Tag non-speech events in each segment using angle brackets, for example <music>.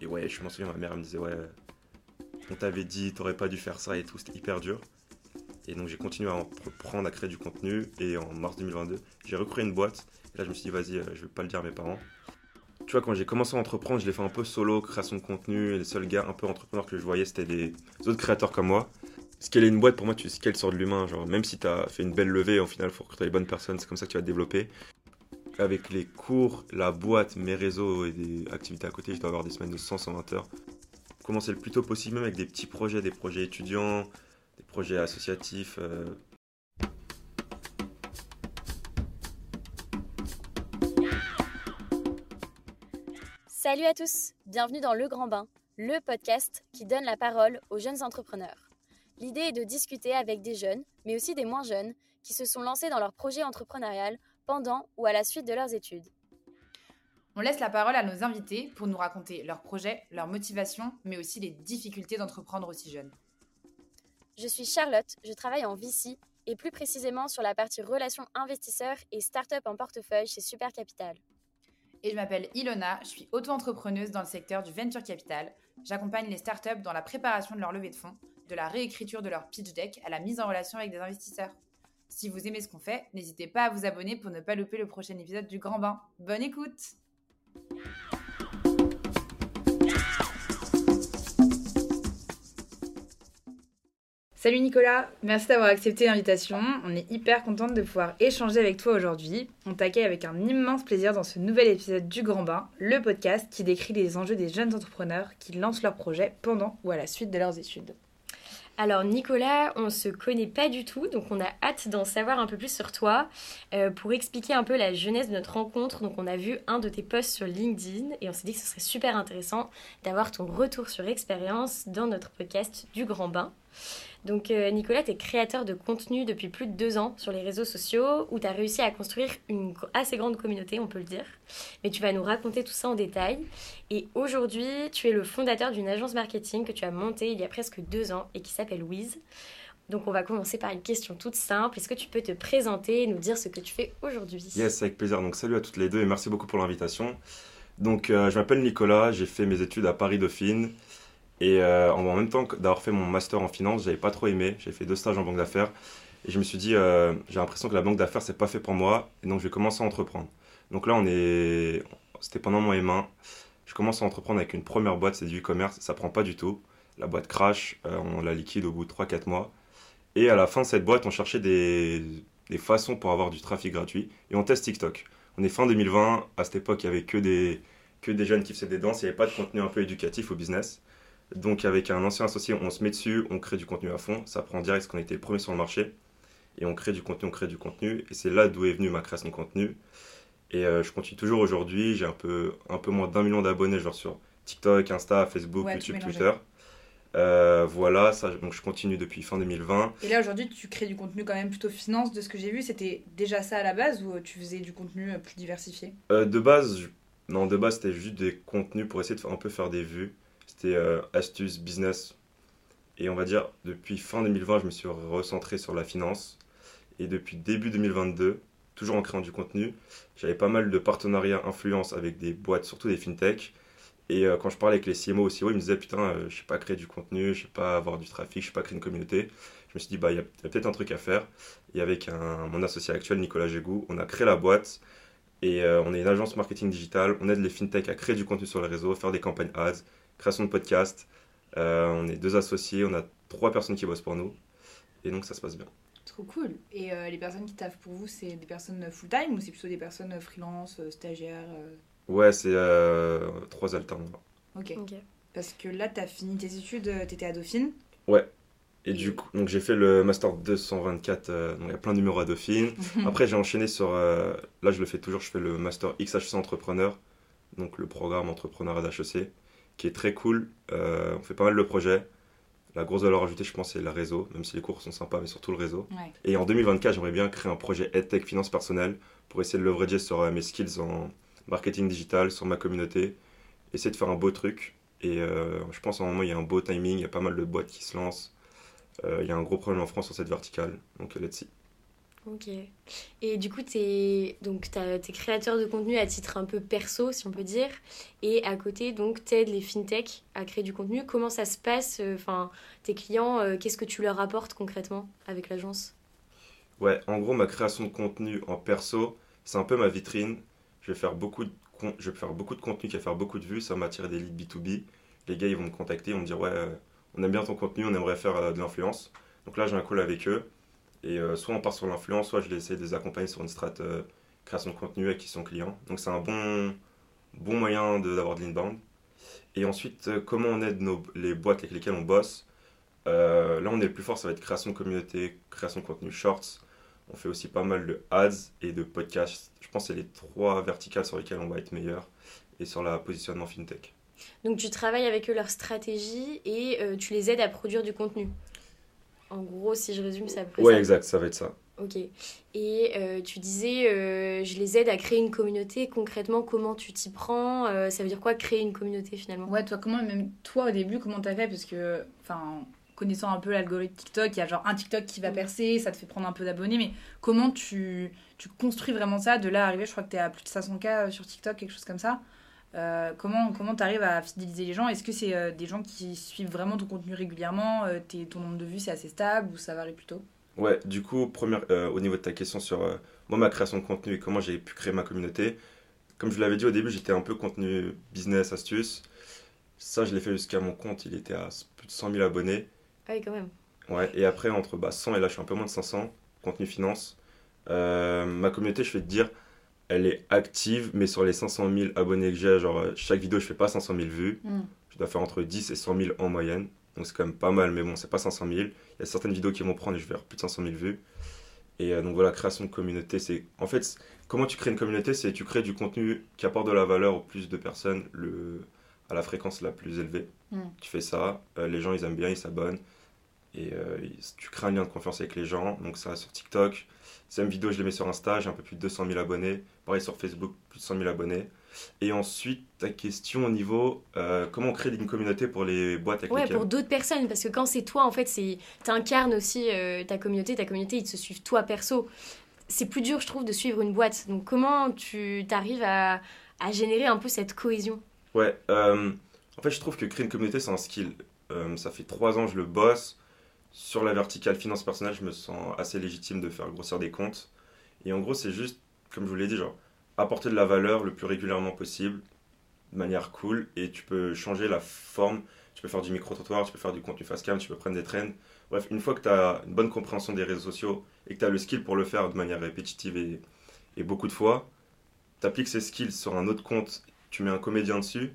et ouais, je m'en souviens, ma mère me disait, ouais, on t'avait dit, t'aurais pas dû faire ça et tout, c'était hyper dur. Et donc j'ai continué à entreprendre, à créer du contenu. Et en mars 2022, j'ai recréé une boîte. Et là, je me suis dit, vas-y, euh, je vais pas le dire à mes parents. Tu vois, quand j'ai commencé à entreprendre, je l'ai fait un peu solo, création de contenu. Et les seuls gars un peu entrepreneurs que je voyais, c'était des autres créateurs comme moi. Est une boîte, pour moi, tu qu'elle sort de l'humain. Genre, même si tu as fait une belle levée, au final, faut recruter les bonnes personnes. C'est comme ça que tu vas te développer. Avec les cours, la boîte, mes réseaux et des activités à côté, je dois avoir des semaines de 100-120 heures. Commencer le plus tôt possible, même avec des petits projets, des projets étudiants, des projets associatifs. Euh. Salut à tous, bienvenue dans Le Grand Bain, le podcast qui donne la parole aux jeunes entrepreneurs. L'idée est de discuter avec des jeunes, mais aussi des moins jeunes, qui se sont lancés dans leur projet entrepreneurial pendant ou à la suite de leurs études. On laisse la parole à nos invités pour nous raconter leurs projets, leurs motivations, mais aussi les difficultés d'entreprendre aussi jeunes. Je suis Charlotte, je travaille en VC et plus précisément sur la partie relations investisseurs et start-up en portefeuille chez Super Capital. Et je m'appelle Ilona, je suis auto-entrepreneuse dans le secteur du venture capital. J'accompagne les startups dans la préparation de leur levée de fonds, de la réécriture de leur pitch deck à la mise en relation avec des investisseurs. Si vous aimez ce qu'on fait, n'hésitez pas à vous abonner pour ne pas louper le prochain épisode du Grand Bain. Bonne écoute! Salut Nicolas, merci d'avoir accepté l'invitation. On est hyper contente de pouvoir échanger avec toi aujourd'hui. On t'accueille avec un immense plaisir dans ce nouvel épisode du Grand Bain, le podcast qui décrit les enjeux des jeunes entrepreneurs qui lancent leurs projets pendant ou à la suite de leurs études. Alors Nicolas, on se connaît pas du tout, donc on a hâte d'en savoir un peu plus sur toi euh, pour expliquer un peu la jeunesse de notre rencontre. Donc on a vu un de tes posts sur LinkedIn et on s'est dit que ce serait super intéressant d'avoir ton retour sur expérience dans notre podcast du Grand Bain. Donc euh, Nicolas, tu es créateur de contenu depuis plus de deux ans sur les réseaux sociaux où tu as réussi à construire une assez grande communauté, on peut le dire. Mais tu vas nous raconter tout ça en détail. Et aujourd'hui, tu es le fondateur d'une agence marketing que tu as montée il y a presque deux ans et qui s'appelle Wiz. Donc on va commencer par une question toute simple. Est-ce que tu peux te présenter et nous dire ce que tu fais aujourd'hui? Yes, avec plaisir. Donc salut à toutes les deux et merci beaucoup pour l'invitation. Donc euh, je m'appelle Nicolas, j'ai fait mes études à Paris Dauphine. Et euh, en même temps d'avoir fait mon master en finance, j'avais pas trop aimé. J'ai fait deux stages en banque d'affaires. Et je me suis dit, euh, j'ai l'impression que la banque d'affaires, c'est pas fait pour moi. Et donc, je vais commencer à entreprendre. Donc là, on est. C'était pendant mon M1. Je commence à entreprendre avec une première boîte, c'est du e-commerce. Ça prend pas du tout. La boîte crash, euh, on la liquide au bout de 3-4 mois. Et à la fin de cette boîte, on cherchait des, des façons pour avoir du trafic gratuit. Et on teste TikTok. On est fin 2020. À cette époque, il y avait que des, que des jeunes qui faisaient des danses. Il n'y avait pas de contenu un peu éducatif au business. Donc avec un ancien associé, on se met dessus, on crée du contenu à fond. Ça prend direct parce qu'on était les premiers sur le marché. Et on crée du contenu, on crée du contenu. Et c'est là d'où est venue ma création de contenu. Et euh, je continue toujours aujourd'hui. J'ai un peu, un peu moins d'un million d'abonnés genre sur TikTok, Insta, Facebook, YouTube, Twitter. Euh, voilà, ça, donc je continue depuis fin 2020. Et là aujourd'hui, tu crées du contenu quand même plutôt finance de ce que j'ai vu. C'était déjà ça à la base ou tu faisais du contenu plus diversifié? De base, non, de base c'était juste des contenus pour essayer de un peu faire des vues. C'était euh, astuce business. Et on va dire, depuis fin 2020, je me suis recentré sur la finance. Et depuis début 2022, toujours en créant du contenu, j'avais pas mal de partenariats influence avec des boîtes, surtout des fintech. Et euh, quand je parlais avec les CMO aussi, ils me disaient Putain, euh, je sais pas créer du contenu, je sais pas avoir du trafic, je sais pas créer une communauté. Je me suis dit Bah, il y a, peut-être un truc à faire. Et avec mon associé actuel, Nicolas Gégou, on a créé la boîte. Et on est une agence marketing digital. On aide les fintech à créer du contenu sur les réseaux, faire des campagnes ads, création de podcast. Euh, on est deux associés, on a trois personnes qui bossent pour nous. Et donc ça se passe bien. Trop cool. Et euh, les personnes qui taffent pour vous, c'est des personnes full-time ou c'est plutôt des personnes freelance, euh, stagiaires Ouais, c'est trois alternants. Ok. Parce que là, tu as fini tes études, tu étais à Dauphine. Ouais. Et, du coup, donc j'ai fait le master 224, donc il y a plein de numéros à Dauphine. <laughs> Après, j'ai enchaîné sur. là, je le fais toujours, je fais le master XHC Entrepreneur, donc le programme entrepreneur d'HEC qui est très cool. Euh, on fait pas mal de projets. La grosse valeur ajoutée, je pense, c'est le réseau, même si les cours sont sympas, mais surtout le réseau. Et en 2024, j'aimerais bien créer un projet EdTech Finance Personnelle pour essayer de leverager sur euh, mes skills en marketing digital, sur ma communauté, essayer de faire un beau truc. Et euh, je pense en un moment, il y a un beau timing, il y a pas mal de boîtes qui se lancent. il y a un gros problème en France sur cette verticale, donc let's see. Ok. Et du coup, tu es, créateur de contenu à titre un peu perso, si on peut dire. Et à côté, donc, t'aides les fintech à créer du contenu. Comment ça se passe euh, Enfin, tes clients, euh, qu'est-ce que tu leur apportes concrètement avec l'agence? Ouais, en gros, ma création de contenu en perso, c'est un peu ma vitrine. Je vais faire beaucoup de, je vais faire beaucoup de contenu qui va faire beaucoup de vues, ça va m'attirer des leads B2B. Les gars, ils vont me contacter, ils vont me dire, ouais, euh, on aime bien ton contenu, on aimerait faire de l'influence. Donc là, j'ai un call avec eux. Et euh, soit on part sur l'influence, soit je vais essayer de les accompagner sur une strat euh, création de contenu avec qui sont clients. Donc c'est un bon, bon moyen de- d'avoir de l'inbound. Et ensuite, euh, comment on aide nos, les boîtes avec lesquelles on bosse? Euh, Là, on est le plus fort, ça va être création de communauté, création de contenu shorts. On fait aussi pas mal de ads et de podcasts. Je pense que c'est les trois verticales sur lesquelles on va être meilleur. Et sur la positionnement fintech. Donc, tu travailles avec eux leur stratégie et tu les aides à produire du contenu. En gros, si je résume, ça après Ouais, ça. exact, ça va être ça. Ok. Et euh, tu disais, euh, je les aide à créer une communauté. Concrètement, comment tu t'y prends Euh, Ça veut dire quoi créer une communauté finalement? Ouais, toi, comment, même toi au début, comment t'as fait? Parce que, enfin, connaissant un peu l'algorithme TikTok, il y a genre un TikTok qui va Mm. percer, ça te fait prendre un peu d'abonnés, mais comment tu, tu construis vraiment ça? De là à arriver, je crois que t'es à plus de 500K sur TikTok, quelque chose comme ça. Euh, comment comment t'arrives à fidéliser les gens? Est-ce que c'est euh, des gens qui suivent vraiment ton contenu régulièrement? Euh, t'es- Ton nombre de vues, c'est assez stable ou ça varie plutôt? Ouais, du coup, première, euh, au niveau de ta question sur euh, moi, ma création de contenu et comment j'ai pu créer ma communauté, comme je l'avais dit au début, j'étais un peu contenu business, astuce. Ça, je l'ai fait jusqu'à mon compte, il était à plus de 100 000 abonnés. Ah oui, quand même. Ouais, et après, entre bah, 100 et là, je suis un peu moins de 500, contenu finance. Euh, ma communauté, je vais te dire, elle est active, mais sur les 500 000 abonnés que j'ai, genre, euh, chaque vidéo, je fais pas 500 000 vues. Je dois faire entre 10 et 100 000 en moyenne. Donc c'est quand même pas mal, mais bon, c'est pas 500 000. Il y a certaines vidéos qui vont prendre et je vais avoir plus de 500 000 vues. Et euh, donc voilà, création de communauté, c'est. En fait, comment tu crées une communauté C'est tu crées du contenu qui apporte de la valeur au plus de personnes le... à la fréquence la plus élevée. Mm. Tu fais ça, euh, les gens ils aiment bien, ils s'abonnent. Et euh, tu crées un lien de confiance avec les gens. Donc ça sur TikTok. Deuxième vidéo, je les mets sur Insta, j'ai un peu plus de 200 000 abonnés. Pareil sur Facebook, plus de 100 000 abonnés. Et ensuite, ta question au niveau euh, comment on crée une communauté pour les boîtes avec Ouais, lesquelles pour d'autres personnes, parce que quand c'est toi, en fait, c'est t'incarnes aussi euh, ta communauté. Ta communauté, ils te suivent toi perso. C'est plus dur, je trouve, de suivre une boîte. Donc, comment tu t'arrives à, à générer un peu cette cohésion? Ouais, euh, en fait, je trouve que créer une communauté, c'est un skill. Ça fait trois ans que je le bosse. Sur la verticale finance personnelle, je me sens assez légitime de faire grossir des comptes. Et en gros, c'est juste, comme je vous l'ai dit, genre, apporter de la valeur le plus régulièrement possible, de manière cool, et tu peux changer la forme. Tu peux faire du micro-trottoir, tu peux faire du contenu face cam, tu peux prendre des trends. Bref, une fois que tu as une bonne compréhension des réseaux sociaux et que tu as le skill pour le faire de manière répétitive et, et beaucoup de fois, tu appliques ces skills sur un autre compte, tu mets un comédien dessus,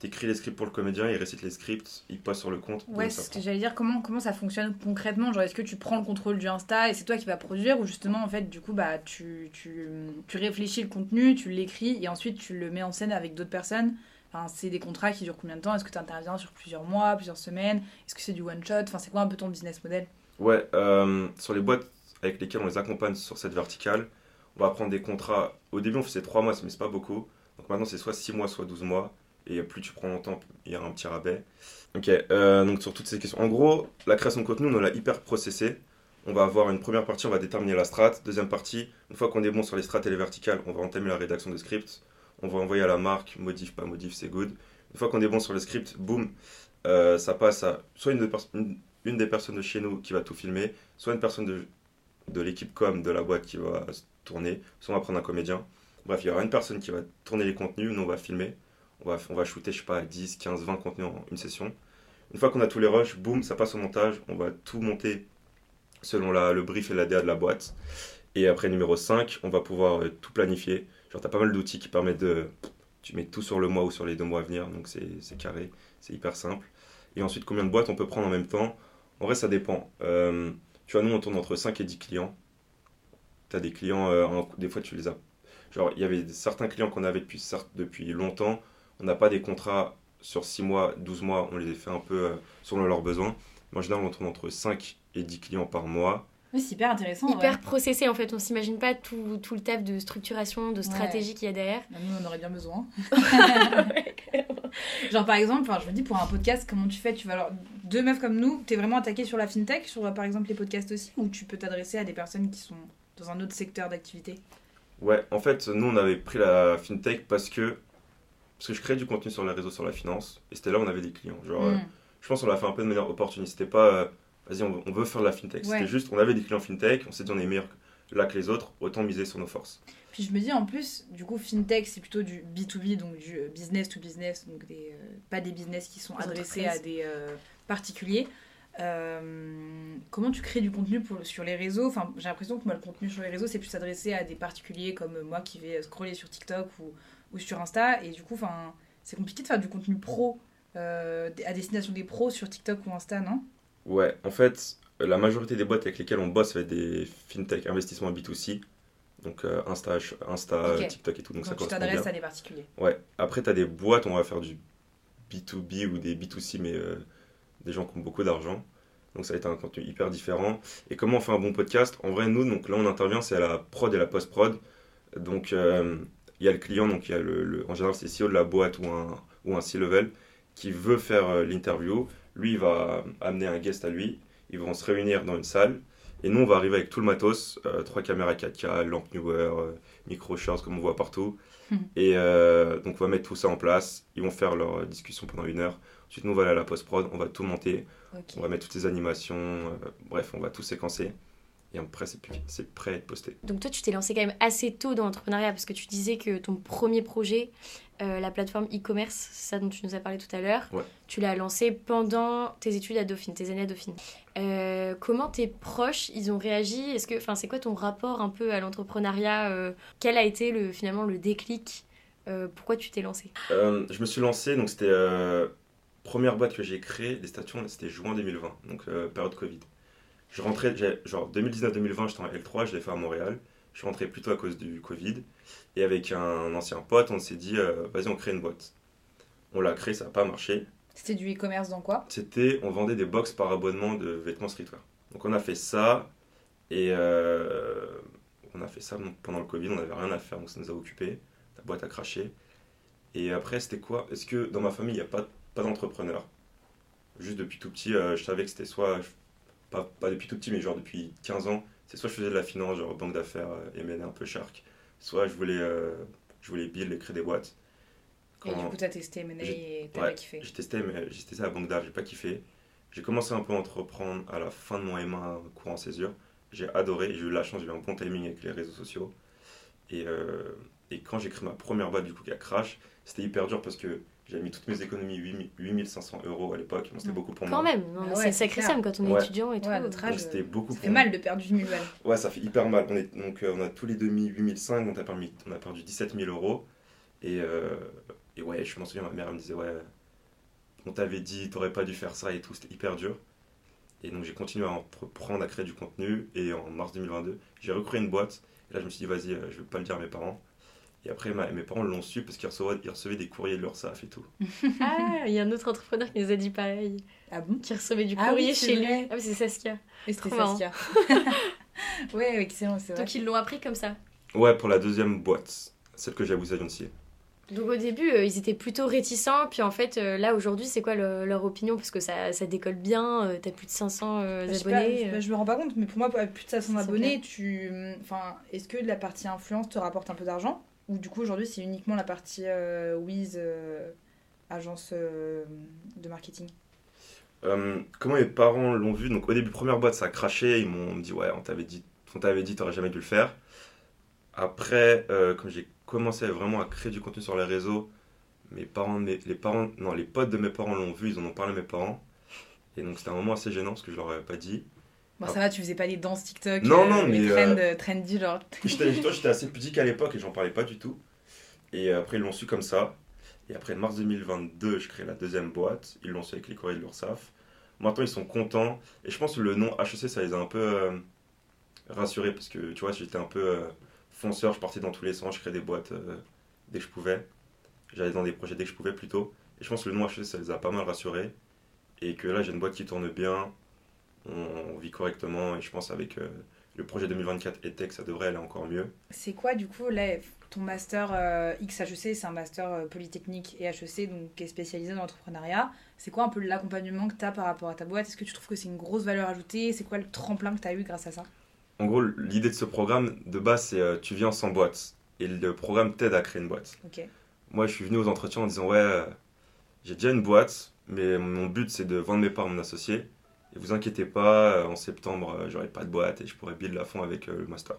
t'écris les scripts pour le comédien, il récite les scripts, il poste sur le compte. Ouais, c'est ce que j'allais dire. Comment, comment ça fonctionne concrètement? Genre, est-ce que tu prends le contrôle du Insta et c'est toi qui vas produire ou justement, en fait, du coup, bah, tu, tu, tu réfléchis le contenu, tu l'écris et ensuite tu le mets en scène avec d'autres personnes? Enfin, c'est des contrats qui durent combien de temps? Est-ce que tu interviens sur plusieurs mois, plusieurs semaines? Est-ce que c'est du one shot? Enfin, c'est quoi un peu ton business model? Ouais, euh, sur les boîtes avec lesquelles on les accompagne sur cette verticale, on va prendre des contrats. Au début, on faisait 3 mois, mais c'est pas beaucoup. Donc maintenant, c'est soit 6 mois, soit 12 mois. Et plus tu prends longtemps, il y a un petit rabais. Ok, euh, donc sur toutes ces questions. En gros, la création de contenu, on l'a hyper processé. On va avoir une première partie, on va déterminer la strat. Deuxième partie, une fois qu'on est bon sur les strats et les verticales, on va entamer la rédaction de script. On va envoyer à la marque, modif, pas modif, c'est good. Une fois qu'on est bon sur le script, boum, euh, ça passe à soit une, des personnes de chez nous qui va tout filmer, soit une personne de, de l'équipe com de la boîte qui va tourner, soit on va prendre un comédien. Bref, il y aura une personne qui va tourner les contenus, nous on va filmer. On va, shooter, je sais pas, 10, 15, 20 contenus en une session. Une fois qu'on a tous les rushs, boum, ça passe au montage. On va tout monter selon la, le brief et la DA de la boîte. Et après, numéro 5, on va pouvoir euh, tout planifier. Genre, tu as pas mal d'outils qui permettent de. Tu mets tout sur le mois ou sur les deux mois à venir, donc c'est carré, c'est hyper simple. Et ensuite, combien de boîtes on peut prendre en même temps? En vrai, ça dépend. Euh, tu vois, nous, on tourne entre 5 et 10 clients. Tu as des clients, euh, des fois, tu les as. Genre, il y avait certains clients qu'on avait depuis, depuis longtemps. On n'a pas des contrats sur 6 mois, 12 mois, on les fait un peu euh, selon leurs besoins. Mais en général, on tourne entre 5 et 10 clients par mois. Oui, c'est hyper intéressant. Hyper processé en fait, on s'imagine pas tout, tout le taf de structuration, de stratégie qu'il y a derrière. Bah, Nous, on aurait bien besoin. <laughs> <laughs> Genre, par exemple, enfin, je me dis, pour un podcast, comment tu fais? Tu vas alors. Deux meufs comme nous, t'es vraiment attaqué sur la fintech, sur par exemple les podcasts aussi, ou tu peux t'adresser à des personnes qui sont dans un autre secteur d'activité? Ouais, en fait, nous, on avait pris la fintech parce que, parce que je créais du contenu sur les réseaux sur la finance, et c'était là où on avait des clients. Genre, euh, Mm. je pense qu'on l'a fait un peu de manière opportuniste. C'était pas, euh, vas-y, on, veut- on veut faire de la fintech. Ouais. C'était juste, on avait des clients fintech, on s'est dit on est meilleur là que les autres, autant miser sur nos forces. Puis je me dis en plus, du coup, fintech, c'est plutôt du B2B, donc du euh, business to business, donc des, euh, pas des business qui sont adressés à des euh, particuliers. Euh, comment tu crées du contenu pour, sur les réseaux? Enfin, J'ai l'impression que moi, le contenu sur les réseaux, c'est plus adressé à des particuliers comme moi qui vais scroller sur TikTok ou, ou sur Insta. Et du coup, c'est compliqué de faire du contenu pro euh, à destination des pros sur TikTok ou Insta, non? Ouais, en fait, la majorité des boîtes avec lesquelles on bosse, être des fintech, investissements B2C. Donc euh, Insta, Insta Ok. TikTok et tout, donc, Donc, ça tu correspond t'adresses à des particuliers. Ouais, après, tu as des boîtes, on va faire du B2B ou des B2C, mais euh, des gens qui ont beaucoup d'argent. Donc ça va être un contenu hyper différent. Et comment on fait un bon podcast? En vrai, nous, donc là, on intervient, c'est à la prod et la post-prod. Donc, euh, il y a le client, donc il y a le, le- en général, c'est CEO de la boîte ou un, ou un C-level qui veut faire euh, l'interview. Lui, il va amener un guest à lui. Ils vont se réunir dans une salle. Et nous, on va arriver avec tout le matos, euh, trois caméras 4K, lampe newer, euh, micro shorts comme on voit partout. Et euh, donc on va mettre tout ça en place. Ils vont faire leur discussion pendant une heure. Ensuite, nous, on va aller à la post-prod, on va tout monter. On va mettre toutes les animations. bref, on va tout séquencer. Et après, c'est c'est prêt à être posté. Donc toi, tu t'es lancé quand même assez tôt dans l'entrepreneuriat parce que tu disais que ton premier projet, euh, la plateforme e-commerce, c'est ça dont tu nous as parlé tout à l'heure, Ouais. tu l'as lancé pendant tes études à Dauphine, tes années à Dauphine. Euh, comment tes proches, ils ont réagi? Est-ce que, enfin, c'est quoi ton rapport un peu à l'entrepreneuriat euh, Quel a été le finalement le déclic Pourquoi tu t'es lancé? Je me suis lancé, donc c'était première boîte que j'ai créée, les stations, c'était juin 2020, donc période Covid. Je rentrais, genre 2019-2020, j'étais en L3, je l'ai fait à Montréal. Je suis rentré plutôt à cause du Covid. Et avec un ancien pote, on s'est dit, euh, vas-y, on crée une boîte. On l'a créée, ça n'a pas marché. C'était du e-commerce dans quoi? C'était, on vendait des box par abonnement de vêtements streetwear. Donc on a fait ça, et euh, on a fait ça pendant le Covid, on n'avait rien à faire, donc ça nous a occupés. La boîte a craché. Et après, c'était quoi? Est-ce que dans ma famille, il n'y a pas, pas d'entrepreneur Juste depuis tout petit, euh, je savais que c'était soit, pas, pas depuis tout petit, mais genre depuis 15 ans, c'est soit je faisais de la finance, genre banque d'affaires, euh, M&A un peu shark, soit je voulais, euh, je voulais build et créer des boîtes. Et du coup, t'as testé M&A et t'as ouais, pas kiffé. j'ai testé, mais j'ai testé à la banque d'art, j'ai pas kiffé. J'ai commencé un peu à entreprendre à la fin de mon M1 courant césure. J'ai adoré, j'ai eu la chance, j'ai eu un bon timing avec les réseaux sociaux. Et, euh, et quand j'ai créé ma première boîte du coup qui a crash, c'était hyper dur parce que j'avais mis toutes mes économies, 8000 8500 euros à l'époque, bon, c'était beaucoup pour Quand moi. même, non, Bah mais ouais, c'est clair. somme quand on est Ouais. étudiant et tout. Ouais, notre âge, Donc c'était beaucoup Ça pour fait mal de perdre du balles. Ouais, ça fait hyper mal. On, est, donc, euh, on a tous les deux mis 8005, donc on a, permis, on a perdu 17 000 euros. Et, euh, et ouais, je me souviens, ma mère elle me disait, ouais, on t'avait dit, t'aurais pas dû faire ça et tout, c'était hyper dur. Et donc j'ai continué à entreprendre, à créer du contenu. Et en mars 2022, j'ai recréé une boîte. Et là, je me suis dit, vas-y, euh, je vais pas le dire à mes parents. Et après, ma- mes parents l'ont su parce qu'ils recevaient, ils recevaient des courriers de leur SAF et tout. <laughs> Ah, il y a un autre entrepreneur qui nous a dit pareil, Ah bon? Qui recevait du Ah oui, courrier chez vrai. lui. Ah oui, c'est Saskia. Et c'était. Saskia. <laughs> ouais, excellent, c'est vrai. Donc ils l'ont appris comme ça. Ouais, pour la deuxième boîte, celle que j'ai à vous annoncier. Donc au début, euh, ils étaient plutôt réticents, puis en fait, euh, là aujourd'hui, c'est quoi le- leur opinion? Parce que ça, ça décolle bien, euh, t'as plus de 500 euh, Je pas, abonnés. bah, je me rends pas compte, mais pour moi, avec plus de 500 C'est abonnés, tu. Enfin, est-ce que la partie influence te rapporte un peu d'argent? Ou du coup, aujourd'hui, c'est uniquement la partie euh, Wiz, euh, agence euh, de marketing comment mes parents l'ont vu? Donc au début, première boîte, ça a craché. Ils m'ont dit ouais, on t'avait dit, on t'avait dit, t'aurais jamais dû le faire. Après, comme j'ai commencé vraiment à créer du contenu sur les réseaux, mes parents, les parents, non, les potes de mes parents l'ont vu, ils en ont parlé à mes parents. Et donc c'était un moment assez gênant parce que je leur avais pas dit. Bon, Ah. ça va, tu faisais pas des danses TikTok, Non, euh, non, les mais, trends, euh, euh, trendy, genre. <laughs> J'étais assez pudique à l'époque et j'en parlais pas du tout. Et après, ils l'ont su comme ça. Et après, mars 2022, je crée la deuxième boîte. Ils l'ont su avec les courriers de l'URSSAF. Maintenant, ils sont contents. Et je pense que le nom HEC, ça les a un peu euh, rassurés parce que tu vois, j'étais un peu euh, fonceur. Je partais dans tous les sens. Je créais des boîtes euh, dès que je pouvais. J'allais dans des projets dès que je pouvais plutôt. Et je pense que le nom HEC, ça les a pas mal rassurés. Et que là, j'ai une boîte qui tourne bien. On, on vit correctement. Et je pense avec euh, le projet 2024 et Tech, ça devrait aller encore mieux. C'est quoi, du coup, là, ton master euh, XHEC, c'est un master euh, Polytechnique et HEC, donc qui est spécialisé dans l'entrepreneuriat. C'est quoi un peu l'accompagnement que tu as par rapport à ta boîte? Est-ce que tu trouves que c'est une grosse valeur ajoutée? C'est quoi le tremplin que tu as eu grâce à ça? En gros, l'idée de ce programme, de base, c'est euh, tu viens sans boîte. Et le programme t'aide à créer une boîte. Moi, je suis venu aux entretiens en disant Ouais, euh, j'ai déjà une boîte, mais mon but, c'est de vendre mes parts à mon associé. Et vous inquiétez pas, euh, en septembre, euh, j'aurai pas de boîte et je pourrai build à fond avec euh, le master.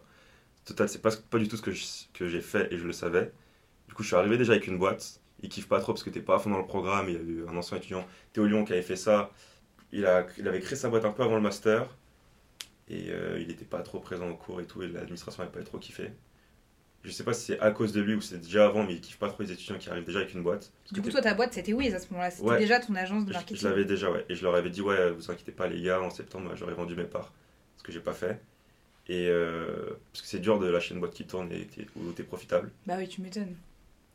Total, c'est pas, du tout ce que j'ai fait et je le savais. Du coup, je suis arrivé déjà avec une boîte. Il kiffe pas trop parce que t'es pas à fond dans le programme. Il y a eu un ancien étudiant, Théo Lyon, qui avait fait ça. Il, avait créé sa boîte un peu avant le master. Et il était pas trop présent au cours et tout. Et l'administration n'avait pas trop kiffé. Je sais pas si c'est à cause de lui ou c'est déjà avant, mais il kiffe pas trop les étudiants qui arrivent déjà avec une boîte. Parce Du que coup, toi, ta boîte, c'était Wiz à ce moment-là. C'était Ouais. déjà ton agence de marketing. je l'avais déjà, ouais. Et je leur avais dit, ouais, vous inquiétez pas, les gars, en septembre, j'aurais vendu mes parts. Ce que j'ai pas fait. Et euh, parce que c'est dur de lâcher une boîte qui tourne et où t'es profitable. Bah oui, tu m'étonnes.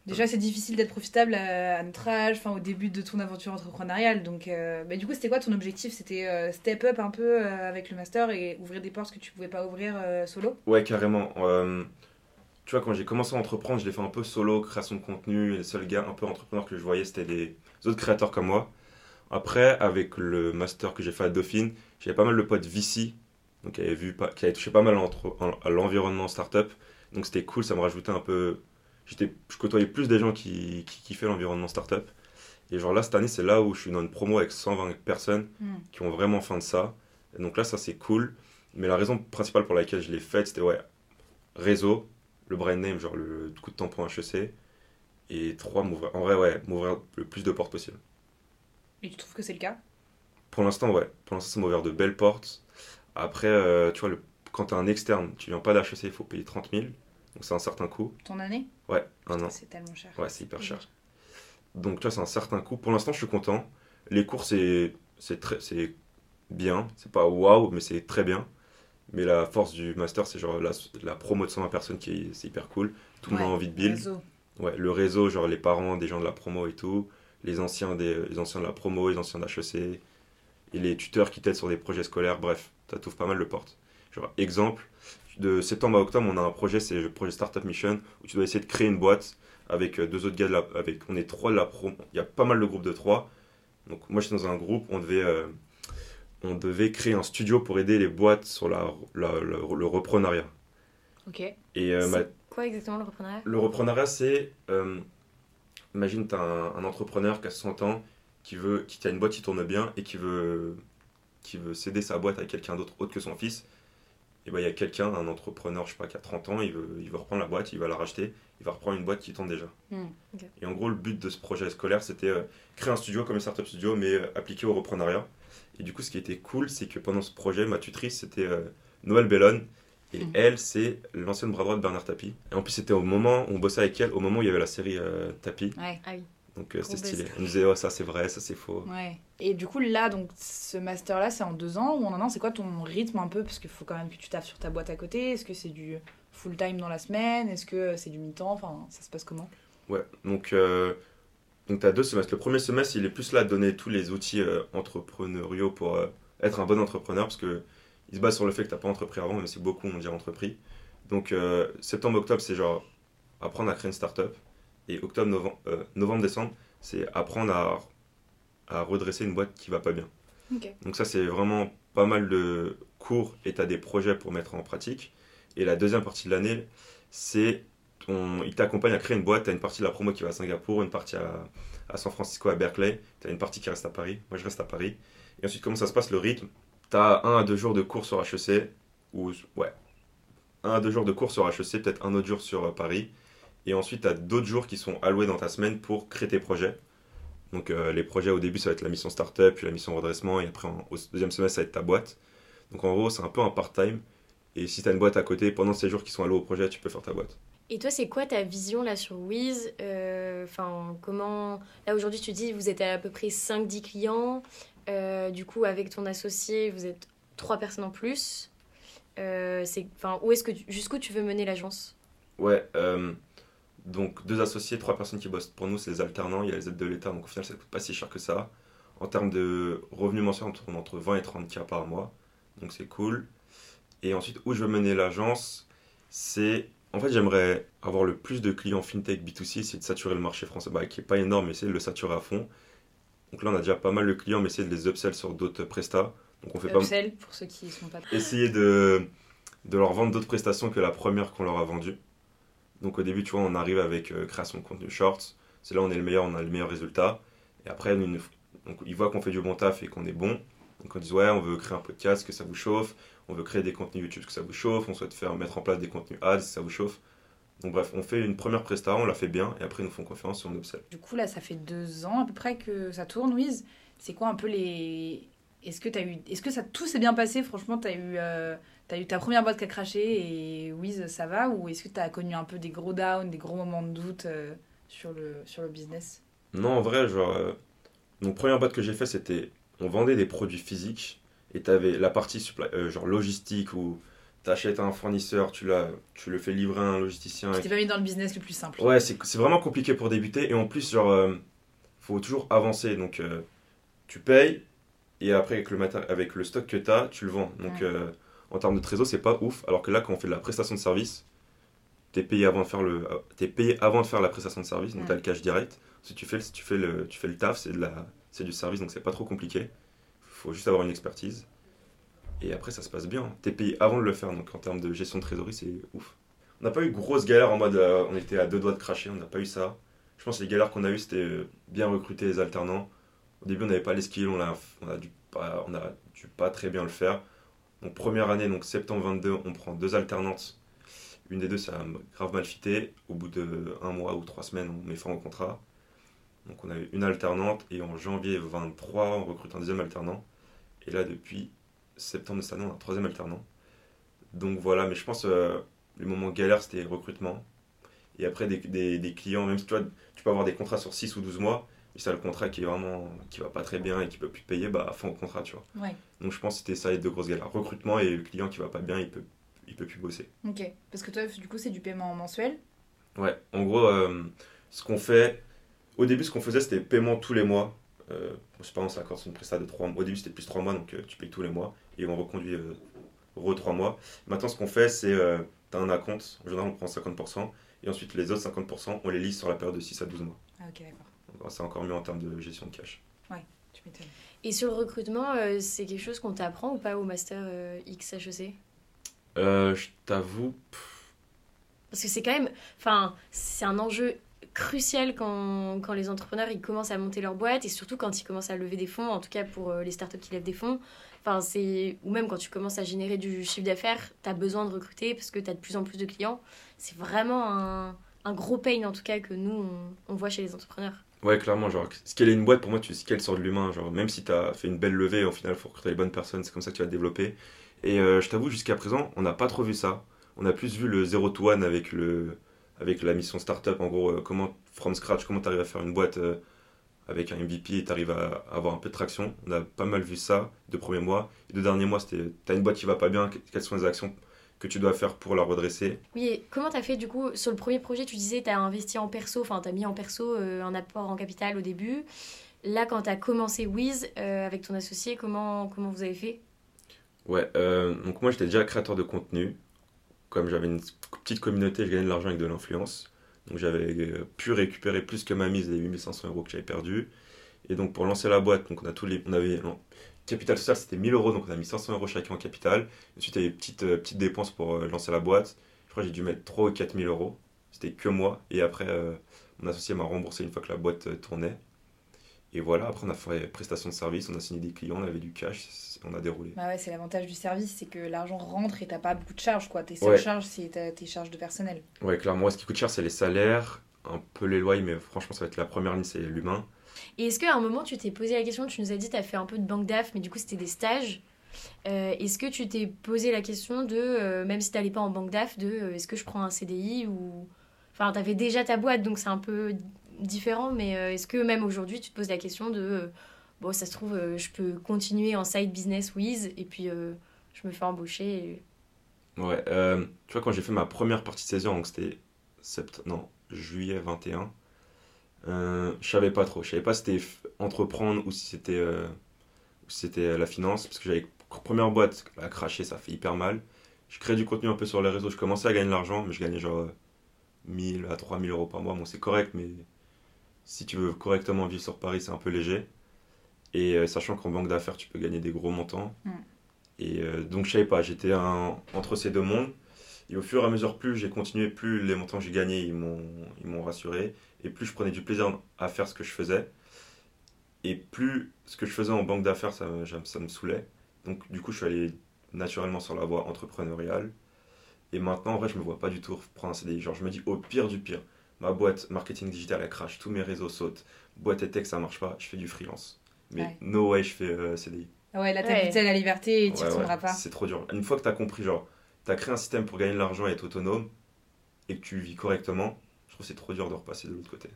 Déjà, c'est difficile d'être profitable à, à notre âge, enfin au début de ton aventure entrepreneuriale. Donc, euh, bah, du coup, c'était quoi ton objectif? C'était euh, step up un peu avec le master et ouvrir des portes que tu pouvais pas ouvrir solo? Ouais, carrément. Tu vois, quand j'ai commencé à entreprendre, je l'ai fait un peu solo, création de contenu. Et les seuls gars un peu entrepreneurs que je voyais, c'était des autres créateurs comme moi. Après, avec le master que j'ai fait à Dauphine, j'avais pas mal de potes VC, donc qui avaient, vu, qui avaient touché pas mal à l'environnement startup. Donc c'était cool, ça me rajoutait un peu. J'étais, je côtoyais plus des gens qui, qui kiffaient l'environnement startup. Et genre là, cette année, c'est là où je suis dans une promo avec 120 personnes Hmm. qui ont vraiment faim de ça. Et donc là, ça c'est cool. Mais la raison principale pour laquelle je l'ai faite, c'était ouais, réseau, le brand name, genre le coup de tampon HEC. Et trois, m'ouvrir, en vrai, ouais, m'ouvrir le plus de portes possible. Et tu trouves que c'est le cas? Pour l'instant, ouais. Pour l'instant, ça m'a ouvert de belles portes. Après, euh, tu vois, le, quand t'es un externe, tu viens pas d'HEC, il faut payer 30 000. Donc c'est un certain coût. Ton année? Ouais, un an. C'est tellement cher. Ouais, c'est hyper cher. Donc, tu vois, c'est un certain coût. Pour l'instant, je suis content. Les cours, c'est c'est très c'est bien. C'est pas waouh, mais c'est très bien. Mais la force du master, c'est genre la, la promo de 120 personnes qui est, c'est hyper cool. Tout le monde a envie de build. Réseau. Ouais, le réseau, genre les parents des gens de la promo et tout. Les anciens, des, les anciens de la promo, les anciens d'HEC. Et les tuteurs qui t'aident sur des projets scolaires. Bref, ça t'ouvre pas mal de portes. Genre, exemple, de septembre à octobre, on a un projet, c'est le projet Startup Mission, où tu dois essayer de créer une boîte avec euh, deux autres gars de la, avec on est trois de la promo il y a pas mal de groupes de trois donc moi j'étais dans un groupe on devait euh, on devait créer un studio pour aider les boîtes sur la, la- la- le reprenariat. Ok. et euh, ma- quoi exactement le reprenariat? Le reprenariat c'est euh, imagine tu as un, un entrepreneur qui a 60 ans qui veut qui a une boîte qui tourne bien et qui veut qui veut céder sa boîte à quelqu'un d'autre autre que son fils et ben il y a quelqu'un un entrepreneur je sais pas qui a 30 ans il veut il veut reprendre la boîte il va la racheter il va reprendre une boîte qui tourne déjà Hmm. et en gros, le but de ce projet scolaire, c'était euh, créer un studio comme un startup studio, mais euh, appliqué au reprenariat. Et du coup, ce qui était cool, c'est que pendant ce projet, ma tutrice, c'était euh, Noël Bellone. Et Mhm. elle, c'est l'ancienne bras droit de Bernard Tapie. Et en plus, c'était au moment, on bossait avec elle, au moment où il y avait la série euh, Tapie. Ouais. Donc euh, Gros c'était buzz. stylé. Nous disait, oh, ça c'est vrai, ça c'est faux. Ouais. Et du coup, là, donc, ce master-là, c'est en deux ans ou en un an? C'est quoi ton rythme un peu? Parce qu'il faut quand même que tu taffes sur ta boîte à côté. Est-ce que c'est du full-time dans la semaine? Est-ce que c'est du mi-temps? Enfin, ça se passe comment? Ouais, donc, euh, donc tu as deux semestres. Le premier semestre, il est plus là à donner tous les outils euh, entrepreneuriaux pour euh, être un bon entrepreneur, parce que il se base sur le fait que tu n'as pas entrepris avant, même si beaucoup ont déjà entrepris. Donc, euh, septembre-octobre, c'est genre apprendre à créer une startup. Et octobre-novembre, novembre-décembre, c'est apprendre à, à redresser une boîte qui va pas bien. Donc ça, c'est vraiment pas mal de cours et tu as des projets pour mettre en pratique. Et la deuxième partie de l'année, c'est on, il t'accompagne à créer une boîte. Tu as une partie de la promo qui va à Singapour, une partie à, à San Francisco, à Berkeley. Tu as une partie qui reste à Paris. Moi, je reste à Paris. Et ensuite, comment ça se passe le rythme? Tu as un à deux jours de cours sur HEC. Ou, ouais, un à deux jours de cours sur HEC, peut-être un autre jour sur euh, Paris. Et ensuite, tu as d'autres jours qui sont alloués dans ta semaine pour créer tes projets. Donc euh, les projets au début ça va être la mission startup, puis la mission redressement, et après en- au deuxième semestre ça va être ta boîte. Donc en gros c'est un peu un part-time. Et si tu as une boîte à côté, pendant ces jours qui sont alloués au projet, tu peux faire ta boîte. Et toi, c'est quoi ta vision là sur Wiz Euh, Enfin, comment. Là aujourd'hui, tu dis vous êtes à, à peu près 5-10 clients. Euh, du coup, avec ton associé, vous êtes 3 personnes en plus. Euh, c'est, enfin, où est-ce que tu- jusqu'où tu veux mener l'agence? Ouais, donc deux associés, trois personnes qui bossent pour nous, c'est les alternants, il y a les aides de l'État, donc au final ça coûte pas si cher que ça. En termes de revenus mensuels, on tourne entre 20 et 30 k par mois, donc c'est cool. Et ensuite, où je veux mener l'agence, c'est... En fait, j'aimerais avoir le plus de clients fintech B2C, c'est de saturer le marché français, bah, qui est pas énorme, mais essayer de le saturer à fond. Donc là, on a déjà pas mal de clients, mais essayer de les upsell sur d'autres prestats. Donc on fait pas Upsell, pour ceux qui sont pas... essayer de de leur vendre d'autres prestations que la première qu'on leur a vendue. Donc au début, tu vois, on arrive avec euh, création de contenu short. C'est là où on est le meilleur, on a le meilleur résultat. Et après, donc, ils voient qu'on fait du bon taf et qu'on est bon. Donc on dit ouais, on veut créer un podcast, que ça vous chauffe. On veut créer des contenus YouTube, que ça vous chauffe. On souhaite faire mettre en place des contenus ads, ça vous chauffe. Donc bref, on fait une première presta, on la fait bien, et après ils nous font confiance et on observe. Du coup, là, ça fait deux ans à peu près que ça tourne, Wiz. C'est quoi un peu les... Est-ce que, as eu... Est-ce que ça, tout s'est bien passé? Franchement, tu as eu... Euh, T'as eu ta première boîte qui a craché et Wiz, ça va? Ou est-ce que tu as connu un peu des gros downs, des gros moments de doute euh, sur, le, sur le business? Non, en vrai, genre. Euh, donc, première boîte que j'ai fait, c'était. On vendait des produits physiques et tu avais la partie euh, genre logistique où tu achètes un fournisseur, tu, tu le fais livrer à un logisticien. Tu t'es pas mis dans le business le plus simple. Ouais, c'est vraiment compliqué pour débuter et en plus, genre, faut toujours avancer. Donc, tu payes et après, avec le, avec le stock que tu as, tu le vends. Donc en termes de trésor, c'est pas ouf. Alors que là, quand on fait de la prestation de service, tu es payé avant de faire le es payé avant de faire la prestation de service, donc tu as le cash direct. Si tu fais, si tu fais le tu fais le taf, c'est du service donc c'est pas trop compliqué. Il faut juste avoir une expertise. Et après ça se passe bien. Tu es payé avant de le faire donc en termes de gestion de trésorerie, c'est ouf. On n'a pas eu grosse galère en mode euh, on était à deux doigts de cracher, on n'a pas eu ça. Je pense que les galères qu'on a eu c'était euh, bien recruter les alternants. Au début, on n'avait pas les skills, on a, dû pas très bien le faire. Donc première année, donc septembre 22, on prend deux alternantes. Une des deux, ça a grave mal fité. Au bout de un mois ou trois semaines, on met fin au contrat. Donc on a eu une alternante et en janvier 23, on recrute un deuxième alternant. Et là, depuis septembre de cette année, on a un troisième alternant. Donc voilà, mais je pense euh, le moment galère, c'était recrutement. Et après, des, des, clients, même si tu, vois, tu peux avoir des contrats sur 6 ou 12 mois, et ça le contrat qui est vraiment qui va pas très bien et qui peut plus payer bah fin au contrat tu vois. Donc je pense que c'était ça les deux grosses galères. Recrutement et le client qui va pas bien il peut il peut plus bosser. Ok. Parce que toi du coup c'est du paiement mensuel? Ouais. En gros euh, ce qu'on fait au début ce qu'on faisait c'était paiement tous les mois. Euh, je sais pas on s'accorde sur une prestation de 3 mois. Au début c'était plus 3 mois donc euh, tu payes tous les mois et on reconduit euh, re 3 mois. Maintenant ce qu'on fait c'est tu as un compte en général on prend 50% et ensuite les autres 50% on les lise sur la période de 6 à 12 mois. Ah ok d'accord c'est encore mieux en termes de gestion de cash. Ouais, tu m'étonnes. Et sur le recrutement, euh, c'est quelque chose qu'on t'apprend ou pas au master euh, XHEC euh, Je t'avoue. Parce que c'est quand même. Enfin, c'est un enjeu crucial quand, quand, les entrepreneurs ils commencent à monter leur boîte et surtout quand ils commencent à lever des fonds, en tout cas pour les startups qui lèvent des fonds. Enfin, c'est ou même quand tu commences à générer du chiffre d'affaires, tu as besoin de recruter parce que tu as de plus en plus de clients. C'est vraiment un, un, gros pain en tout cas que nous on, on voit chez les entrepreneurs. Ouais, clairement, genre, scaler une boîte, pour moi, tu scales sur de l'humain. Genre, même si tu as fait une belle levée, au final, il faut recruter les bonnes personnes, c'est comme ça que tu vas te développer. Et euh, je t'avoue, jusqu'à présent, on n'a pas trop vu ça. On a plus vu le 0 to 1 avec, le, avec la mission startup. En gros, euh, comment, from scratch, comment tu arrives à faire une boîte euh, avec un MVP et tu arrives à, avoir un peu de traction. On a pas mal vu ça de premiers mois. Et de derniers mois, c'était, tu as une boîte qui va pas bien, quelles sont les actions que tu dois faire pour la redresser. Oui, et comment tu as fait du coup sur le premier projet Tu disais tu as investi en perso, enfin tu as mis en perso euh, un apport en capital au début. Là, quand tu as commencé Wiz euh, avec ton associé, comment, comment vous avez fait? Ouais, euh, donc moi j'étais déjà créateur de contenu. Comme j'avais une petite communauté, je gagnais de l'argent avec de l'influence. Donc j'avais pu récupérer plus que ma mise des 8500 euros que j'avais perdu. Et donc pour lancer la boîte, donc on, a tous les, on avait Capital social, c'était 1000 euros, donc on a mis 500 euros chacun en capital. Ensuite, il y a des petites, euh, petites dépenses pour euh, lancer la boîte. Je crois que j'ai dû mettre 3 ou 4 000 euros. C'était que moi. Et après, euh, mon associé m'a remboursé une fois que la boîte tournait. Et voilà, après, on a fait prestation de service, on a signé des clients, on avait du cash, on a déroulé. Bah ouais, c'est l'avantage du service, c'est que l'argent rentre et t'as pas beaucoup de charges, quoi. Tes seules charges, c'est tes charges de personnel. Ouais, clairement, ce qui coûte cher, c'est les salaires, un peu les loyers, mais franchement, ça va être la première ligne, c'est l'humain. Et est-ce qu'à un moment, tu t'es posé la question, tu nous as dit, tu as fait un peu de banque d'AF, mais du coup, c'était des stages. Euh, est-ce que tu t'es posé la question de, euh, même si tu n'allais pas en banque d'AF, de euh, est-ce que je prends un CDI ou. Enfin, tu avais déjà ta boîte, donc c'est un peu différent, mais est-ce que même aujourd'hui, tu te poses la question de, bon, ça se trouve, je peux continuer en side business with, et puis je me fais embaucher Ouais, tu vois, quand j'ai fait ma première partie de saison, donc c'était sept... non, juillet 21, euh, je savais pas trop. Je savais pas si c'était entreprendre ou si c'était euh, c'était la finance. Parce que j'avais première boîte à cracher, ça fait hyper mal. Je crée du contenu un peu sur les réseaux. Je commençais à gagner de l'argent, mais je gagnais genre 1000 à 3000 euros par mois. Bon, c'est correct, mais si tu veux correctement vivre sur Paris, c'est un peu léger. Et euh, sachant qu'en banque d'affaires, tu peux gagner des gros montants. Mm. Et euh, donc, je savais pas, j'étais entre ces deux mondes. Et au fur et à mesure, plus j'ai continué, plus les montants que j'ai gagnés, ils m'ont rassuré. Et plus je prenais du plaisir à faire ce que je faisais. Et plus ce que je faisais en banque d'affaires, ça, me- ça, me- ça me saoulait. Donc, du coup, je suis allé naturellement sur la voie entrepreneuriale. Et maintenant, en vrai, je me vois pas du tout reprendre un CDI. Genre, je me dis, au pire du pire, ma boîte marketing digital, elle crache, tous mes réseaux sautent. Boîte et tech, ça marche pas, je fais du freelance. Mais Ouais. no way, je fais euh, CDI. Ah Ouais, là, Ouais. t'as à la liberté et tu Ouais, retourneras ouais, pas. C'est trop dur. Une fois que tu as compris, genre, tu as créé un système pour gagner de l'argent et être autonome, et que tu vis correctement, trouve que c'est trop dur de repasser de l'autre côté.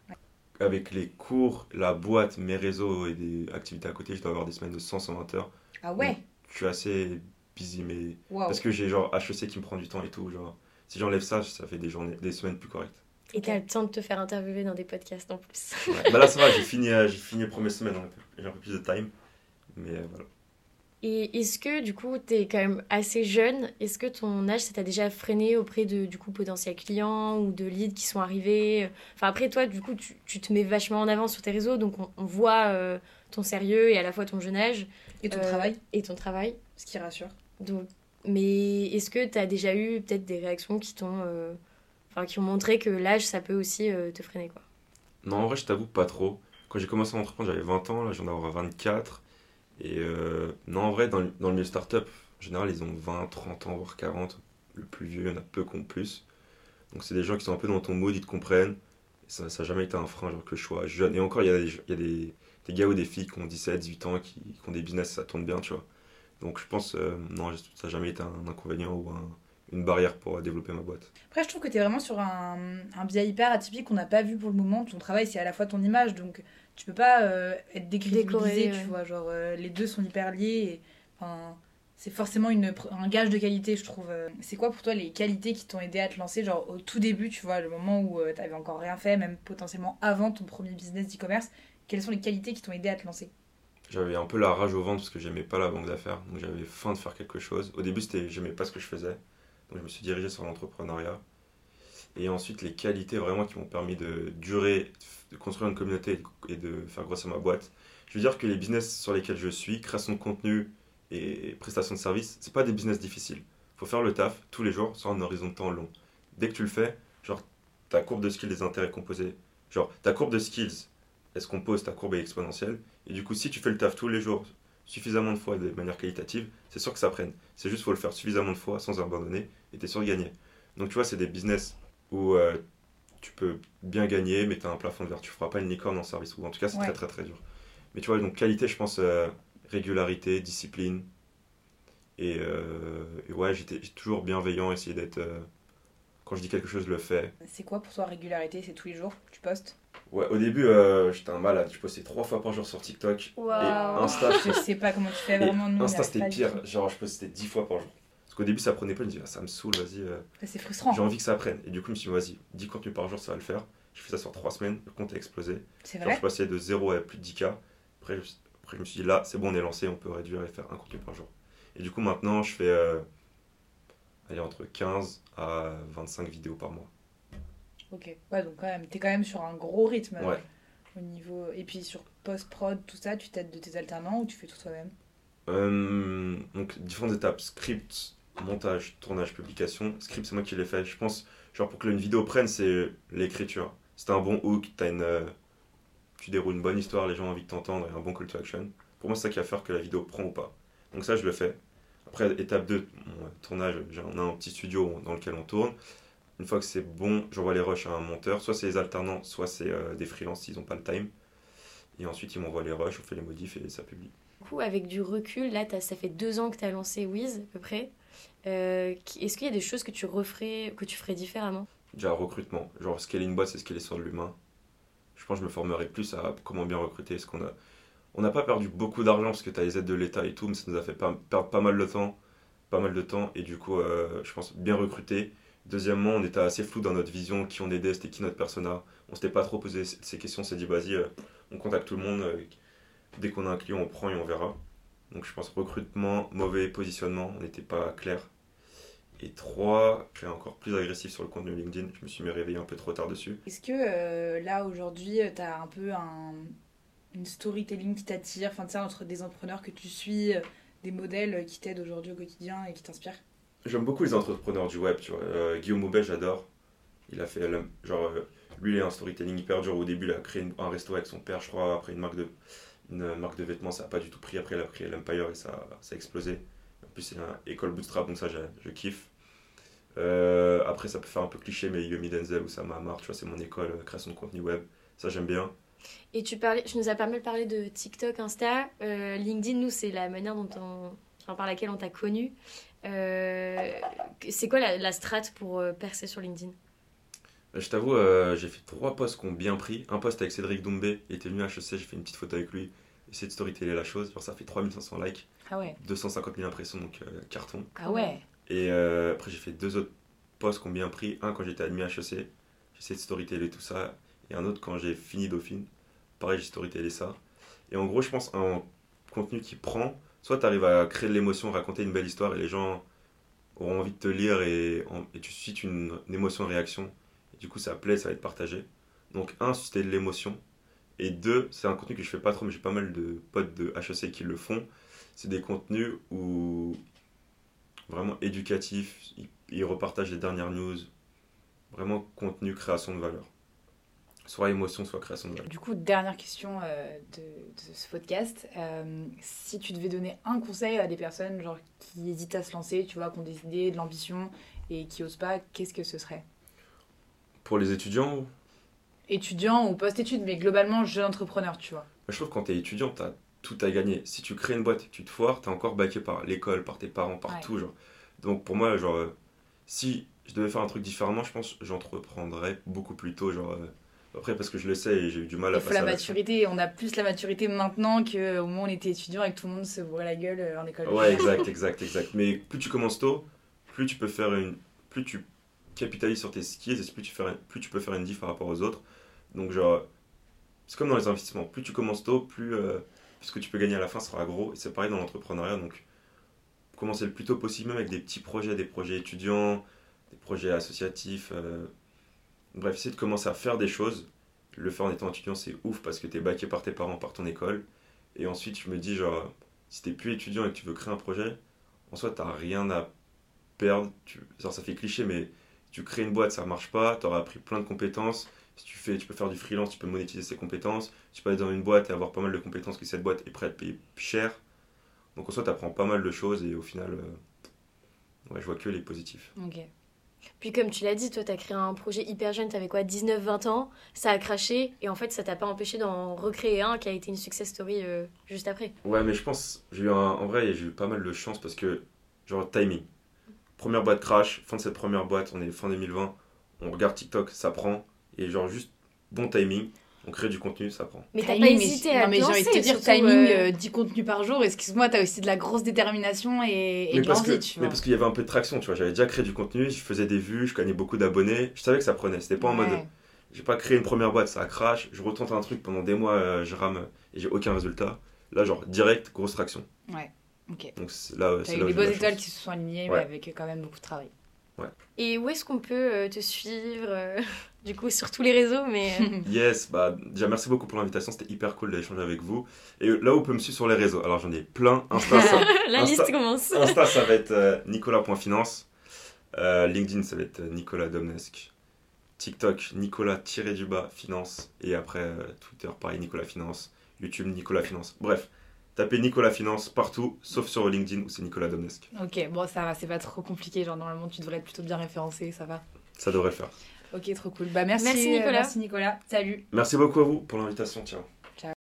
Avec les cours, la boîte, mes réseaux et des activités à côté, je dois avoir des semaines de 100-120 heures. Ah ouais? Je suis assez busy, mais. Parce que j'ai genre HEC qui me prend du temps et tout. Genre, si j'enlève ça, ça fait des journées, des semaines plus correctes. Et t'as le temps de te faire interviewer dans des podcasts en plus. Ouais. bah là, ça va, j'ai fini, euh, j'ai fini les premières semaines, j'ai un peu- j'ai un peu plus de time. Mais euh, voilà. Et est-ce que du coup t'es quand même assez jeune Est-ce que ton âge ça t'a déjà freiné auprès de du coup potentiels clients ou de leads qui sont arrivés? Enfin après toi du coup tu, tu te mets vachement en avant sur tes réseaux donc on, on voit euh, ton sérieux et à la fois ton jeune âge Et ton euh, travail, et ton travail. ce qui rassure. Donc, mais est-ce que t'as déjà eu peut-être des réactions qui t'ont, euh, enfin qui ont montré que l'âge ça peut aussi euh, te freiner quoi? Non, en vrai, je t'avoue pas trop. Quand j'ai commencé à entreprendre, j'avais 20 ans, là, j'en ai avoir 24. Et euh, non, en vrai, dans le, dans le milieu startup, en général, ils ont 20, 30 ans, voire 40. Le plus vieux, il y en a peu qui ont plus. Donc, c'est des gens qui sont un peu dans ton mood, ils te comprennent. Et ça n'a jamais été un frein, genre que je sois jeune. Et encore, il y a, des, il y a des, des gars ou des filles qui ont 17, 18 ans, qui, qui ont des business, ça tourne bien, tu vois. Donc, je pense, euh, non, ça n'a jamais été un inconvénient ou un- une barrière pour développer ma boîte. Après, je trouve que tu es vraiment sur un, un biais hyper atypique qu'on n'a pas vu pour le moment. Ton travail, c'est à la fois ton image, donc tu peux pas euh, être décrédibilisé, Décoré, tu ouais. vois. Genre, euh, les deux sont hyper liés. et, c'est forcément une, un gage de qualité, je trouve. Euh, C'est quoi pour toi les qualités qui t'ont aidé à te lancer, genre au tout début, tu vois, le moment où tu t'avais encore rien fait, même potentiellement avant ton premier business d'e-commerce Quelles sont les qualités qui t'ont aidé à te lancer? J'avais un peu la rage au ventre parce que j'aimais pas la banque d'affaires, donc j'avais faim de faire quelque chose. Au début, c'était j'aimais pas ce que je faisais, donc je me suis dirigé sur l'entrepreneuriat. Et ensuite, les qualités vraiment qui m'ont permis de durer, de construire une communauté et de faire grossir ma boîte. Je veux dire que les business sur lesquels je suis, création de contenu et prestation de services, c'est pas des business difficiles. Faut faire le taf tous les jours sur un horizon de temps long. Dès que tu le fais, genre ta courbe de skills des intérêts composés, genre ta courbe de skills, elle se compose, ta courbe est exponentielle? Et du coup, si tu fais le taf tous les jours, suffisamment de fois de manière qualitative, c'est sûr que ça prenne. C'est juste faut le faire suffisamment de fois sans abandonner et t'es sûr de gagner. Donc tu vois, c'est des business où euh, tu peux bien gagner, mais tu as un plafond de verre. Tu feras pas une licorne en service, ou en tout cas, c'est Ouais. très très très dur. Mais tu vois, donc qualité, je pense, euh, régularité, discipline. Et, euh, et ouais, j'étais toujours bienveillant, essayer d'être. euh, quand je dis quelque chose, je le fais. C'est quoi pour toi régularité? C'est tous les jours tu postes? Ouais, au début, j'étais un malade. Je postais trois fois par jour sur TikTok. Et Waouh. Insta, <laughs> Je sais pas comment tu fais Et vraiment. Nous, Insta, c'était pire. Genre, je postais 10 fois par jour. Qu'au début, ça prenait pas. Je me dis, ah, ça me saoule, vas-y. euh, C'est frustrant. J'ai envie que ça prenne. Et du coup, je me suis dit, vas-y, 10 contenus par jour, ça va le faire. J'ai fait ça sur 3 semaines. Le compte a explosé. C'est Genre, vrai je passais de 0 à plus de 10K. Après, je, après, je me suis dit, là, c'est bon, on est lancé, on peut réduire et faire un contenu par jour. Et du coup, maintenant, je fais euh, allez, entre 15 à 25 vidéos par mois. Ok. Ouais, donc quand même, t'es quand même sur un gros rythme. euh, Ouais. Au niveau... Et puis sur post-prod, tout ça, tu t'aides de tes alternants ou tu fais tout toi-même? Euh, donc, différentes étapes script, montage, tournage, publication. Script, c'est moi qui l'ai fait. Je pense, genre, pour que une vidéo prenne, c'est l'écriture. T'as un bon hook, t'as une, euh, tu déroules une bonne histoire, les gens ont envie de t'entendre et un bon call to action. Pour moi, c'est ça qui va faire que la vidéo prend ou pas. Donc, ça, je le fais. Après, étape 2, mon, euh, tournage, on a un petit studio dans lequel on tourne. Une fois que c'est bon, j'envoie les rushs à un monteur. Soit c'est les alternants, soit c'est euh, des freelances s'ils n'ont pas le time. Et ensuite, ils m'envoient les rushs, on fait les modifs et ça publie. Du coup, avec du recul, là, ça fait deux ans que tu as lancé Wiz, à peu près. Euh, Est-ce qu'il y a des choses que tu referais, que tu ferais différemment? Déjà, recrutement. Genre, scaler une boîte, c'est scaler sur l'humain. Je pense que je me formerai plus à comment bien recruter. Parce qu'on a... On n'a pas perdu beaucoup d'argent parce que tu as les aides de l'État et tout, mais ça nous a fait pas- perdre pas mal de temps. Pas mal de temps. Et du coup, euh, je pense bien recruter. Deuxièmement, on était assez flou dans notre vision, qui on aidait, c'était qui notre persona. On s'était pas trop posé ces questions, on s'est dit, vas-y, euh, on contacte tout le monde. dès qu'on a un client, on prend et on verra. Donc je pense recrutement, mauvais positionnement, on n'était pas clair. Et trois, je suis encore plus agressif sur le contenu LinkedIn. Je me suis mis réveillé un peu trop tard dessus. Est-ce que euh, là, aujourd'hui, tu as un peu un, une storytelling qui t'attire? Enfin, tu sais, entre des entrepreneurs que tu suis, euh, des modèles qui t'aident aujourd'hui au quotidien et qui t'inspirent? J'aime beaucoup les entrepreneurs du web, tu vois. Euh, Guillaume Aubet, j'adore. Il a fait, genre, euh, lui, il a un storytelling hyper dur. Au début, il a créé un resto avec son père, je crois. Après, une marque de, une marque de vêtements, ça n'a pas du tout pris. Après, il a créé l'Empire et ça, ça a explosé. En plus, c'est une école bootstrap, donc ça, je, je kiffe. Euh, après, ça peut faire un peu cliché, mais Yomi Denzel ou Sam Hamar, tu vois, c'est mon école, euh, création de contenu web. Ça, j'aime bien. Et tu, parlais, tu nous as pas mal parlé de TikTok, Insta. Euh, LinkedIn, nous, c'est la manière dont on, enfin, par laquelle on t'a connu. Euh, c'est quoi la, la strat pour percer sur LinkedIn? Je t'avoue, euh, j'ai fait trois posts qui ont bien pris. Un post avec Cédric Doumbé, il était venu à HEC, j'ai fait une petite photo avec lui. Essayé de storyteller la chose. Genre, ça fait 3500 likes, Ah ouais. 250 000 impressions, donc euh, carton. Ah ouais. Et euh, après, j'ai fait deux autres posts qui ont bien pris. Un quand j'étais admis à HEC, j'ai essayé de storyteller tout ça. Et un autre quand j'ai fini Dauphine. Pareil, j'ai storytellé ça. Et en gros, je pense un contenu qui prend, soit tu arrives à créer de l'émotion, raconter une belle histoire et les gens auront envie de te lire et, tu suscites une, une émotion-réaction. Et du coup, ça plaît, ça va être partagé. Donc, un, susciter de l'émotion. Et deux, c'est un contenu que je fais pas trop, mais j'ai pas mal de potes de HEC qui le font. C'est des contenus où vraiment éducatifs, ils, repartagent les dernières news. Vraiment contenu, création de valeur. Soit émotion, soit création de valeur. Du coup, dernière question euh, de, de ce podcast. Euh, si tu devais donner un conseil à des personnes genre, qui hésitent à se lancer, tu vois, qui ont des idées, de l'ambition et qui osent pas, qu'est-ce que ce serait? Pour les étudiants, Étudiant ou post-études, mais globalement jeune entrepreneur, tu vois. Moi, je trouve que quand tu es étudiant, tu as tout à gagner. Si tu crées une boîte et que tu te foires, tu es encore baqué par l'école, par tes parents, partout. Genre. Donc pour moi, genre, euh, si je devais faire un truc différemment, je pense que j'entreprendrais beaucoup plus tôt. Genre, euh, après, parce que je le sais et j'ai eu du mal à Il faut passer la à maturité. On a plus la maturité maintenant qu'au moment où on était étudiant et que tout le monde se bourrait la gueule euh, en école. Ouais, exact, exact, exact. Mais plus tu commences tôt, plus tu peux faire une. Plus tu capitalises sur tes skills et plus tu, peux faire une diff par rapport aux autres. Donc, genre, c'est comme dans les investissements. Plus tu commences tôt, plus, euh, plus ce que tu peux gagner à la fin sera gros. Et c'est pareil dans l'entrepreneuriat. Donc, commencer le plus tôt possible, même avec des petits projets, des projets étudiants, des projets associatifs. euh, Bref, essayer de commencer à faire des choses. Le faire en étant étudiant, c'est ouf parce que tu es baqué par tes parents, par ton école. Et ensuite, je me dis, genre, si t'es plus étudiant et que tu veux créer un projet, en soi, t'as rien à perdre. Tu... ça fait cliché, mais tu crées une boîte, ça marche pas, t'auras appris plein de compétences. Si tu, fais, tu peux faire du freelance, tu peux monétiser ces compétences. Tu peux aller dans une boîte et avoir pas mal de compétences que cette boîte est prête à te payer cher. Donc en soi, t'apprends pas mal de choses et au final, euh, ouais, je vois que les positifs. Ok. Puis comme tu l'as dit, toi, t'as créé un projet hyper jeune, t'avais quoi, 19-20 ans, ça a craché, et en fait, ça t'a pas empêché d'en recréer un qui a été une success story euh, juste après. Ouais, mais je pense, j'ai eu un, en vrai, j'ai eu pas mal de chance parce que, genre, timing. Première boîte crash, fin de cette première boîte, on est fin 2020, on regarde TikTok, ça prend, et genre, juste bon timing, on crée du contenu, ça prend. Mais t'as pas hésité non, à te mais j'ai envie de te dire, timing, euh, euh, 10 contenus par jour, excuse-moi, t'as aussi de la grosse détermination et, et mais de parce, que, mais parce qu'il y avait un peu de traction, tu vois, j'avais déjà créé du contenu, je faisais des vues, je gagnais beaucoup d'abonnés, je savais que ça prenait, c'était pas en mode, Ouais. j'ai pas créé une première boîte, ça crash, je retente un truc pendant des mois, euh, je rame, et j'ai aucun résultat. Là, genre, direct, grosse traction. Ouais, ok. Donc là, T'as eu des bonnes étoiles qui se sont alignées, Ouais. mais avec quand même beaucoup de travail. Et où est-ce qu'on peut euh, te suivre euh, <laughs> Du coup, sur tous les réseaux, mais... euh, <laughs> Yes, bah déjà merci beaucoup pour l'invitation, c'était hyper cool d'échanger avec vous. Et là où on peut me suivre sur les réseaux, alors j'en ai plein. Insta, ça, <laughs> la Insta- liste commence. Insta, ça va être euh, nicolas.finance. Euh, LinkedIn, ça va être Nicolas Domnesque. TikTok, Nicolas-du-bas finance. Et après, euh, Twitter, pareil, Nicolas Finance. YouTube, Nicolas Finance. Bref, tapez Nicolas Finance partout, sauf sur LinkedIn où c'est Nicolas Domnesque. Ok, bon, ça va, c'est pas trop compliqué. Genre, normalement, tu devrais être plutôt bien référencé, ça va. Ça devrait le faire. Ok, trop cool. Bah, merci, Merci, euh, Nicolas. merci Nicolas. Salut. Merci beaucoup à vous pour l'invitation. Ciao.